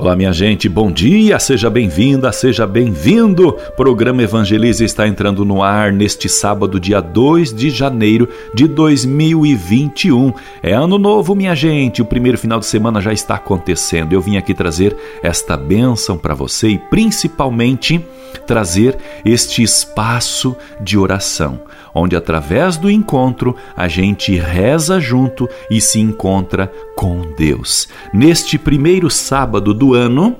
Olá, minha gente, bom dia, seja bem-vinda, seja bem-vindo. Programa Evangelize está entrando no ar neste sábado, dia 2 de janeiro de 2021. É ano novo, minha gente, o primeiro final de semana já está acontecendo. Eu vim aqui trazer esta bênção para você e principalmente trazer este espaço de oração, onde através do encontro a gente reza junto e se encontra com Deus. Neste primeiro sábado do ano,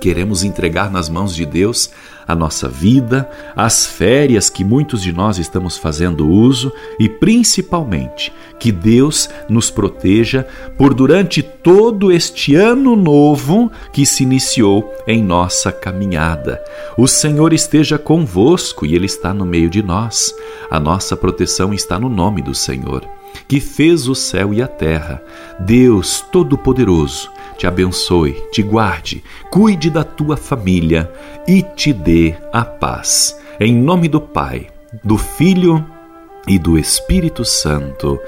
queremos entregar nas mãos de Deus a nossa vida, as férias que muitos de nós estamos fazendo uso e principalmente que Deus nos proteja por durante todo este ano novo que se iniciou em nossa caminhada. O Senhor esteja convosco e Ele está no meio de nós. A nossa proteção está no nome do Senhor, que fez o céu e a terra. Deus Todo-Poderoso te abençoe, te guarde, cuide da tua família e te dê a paz. Em nome do Pai, do Filho e do Espírito Santo.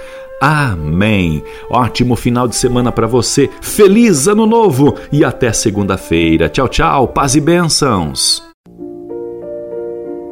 Amém. Ótimo final de semana para você. Feliz Ano Novo e até segunda-feira. Tchau, tchau. Paz e bênçãos.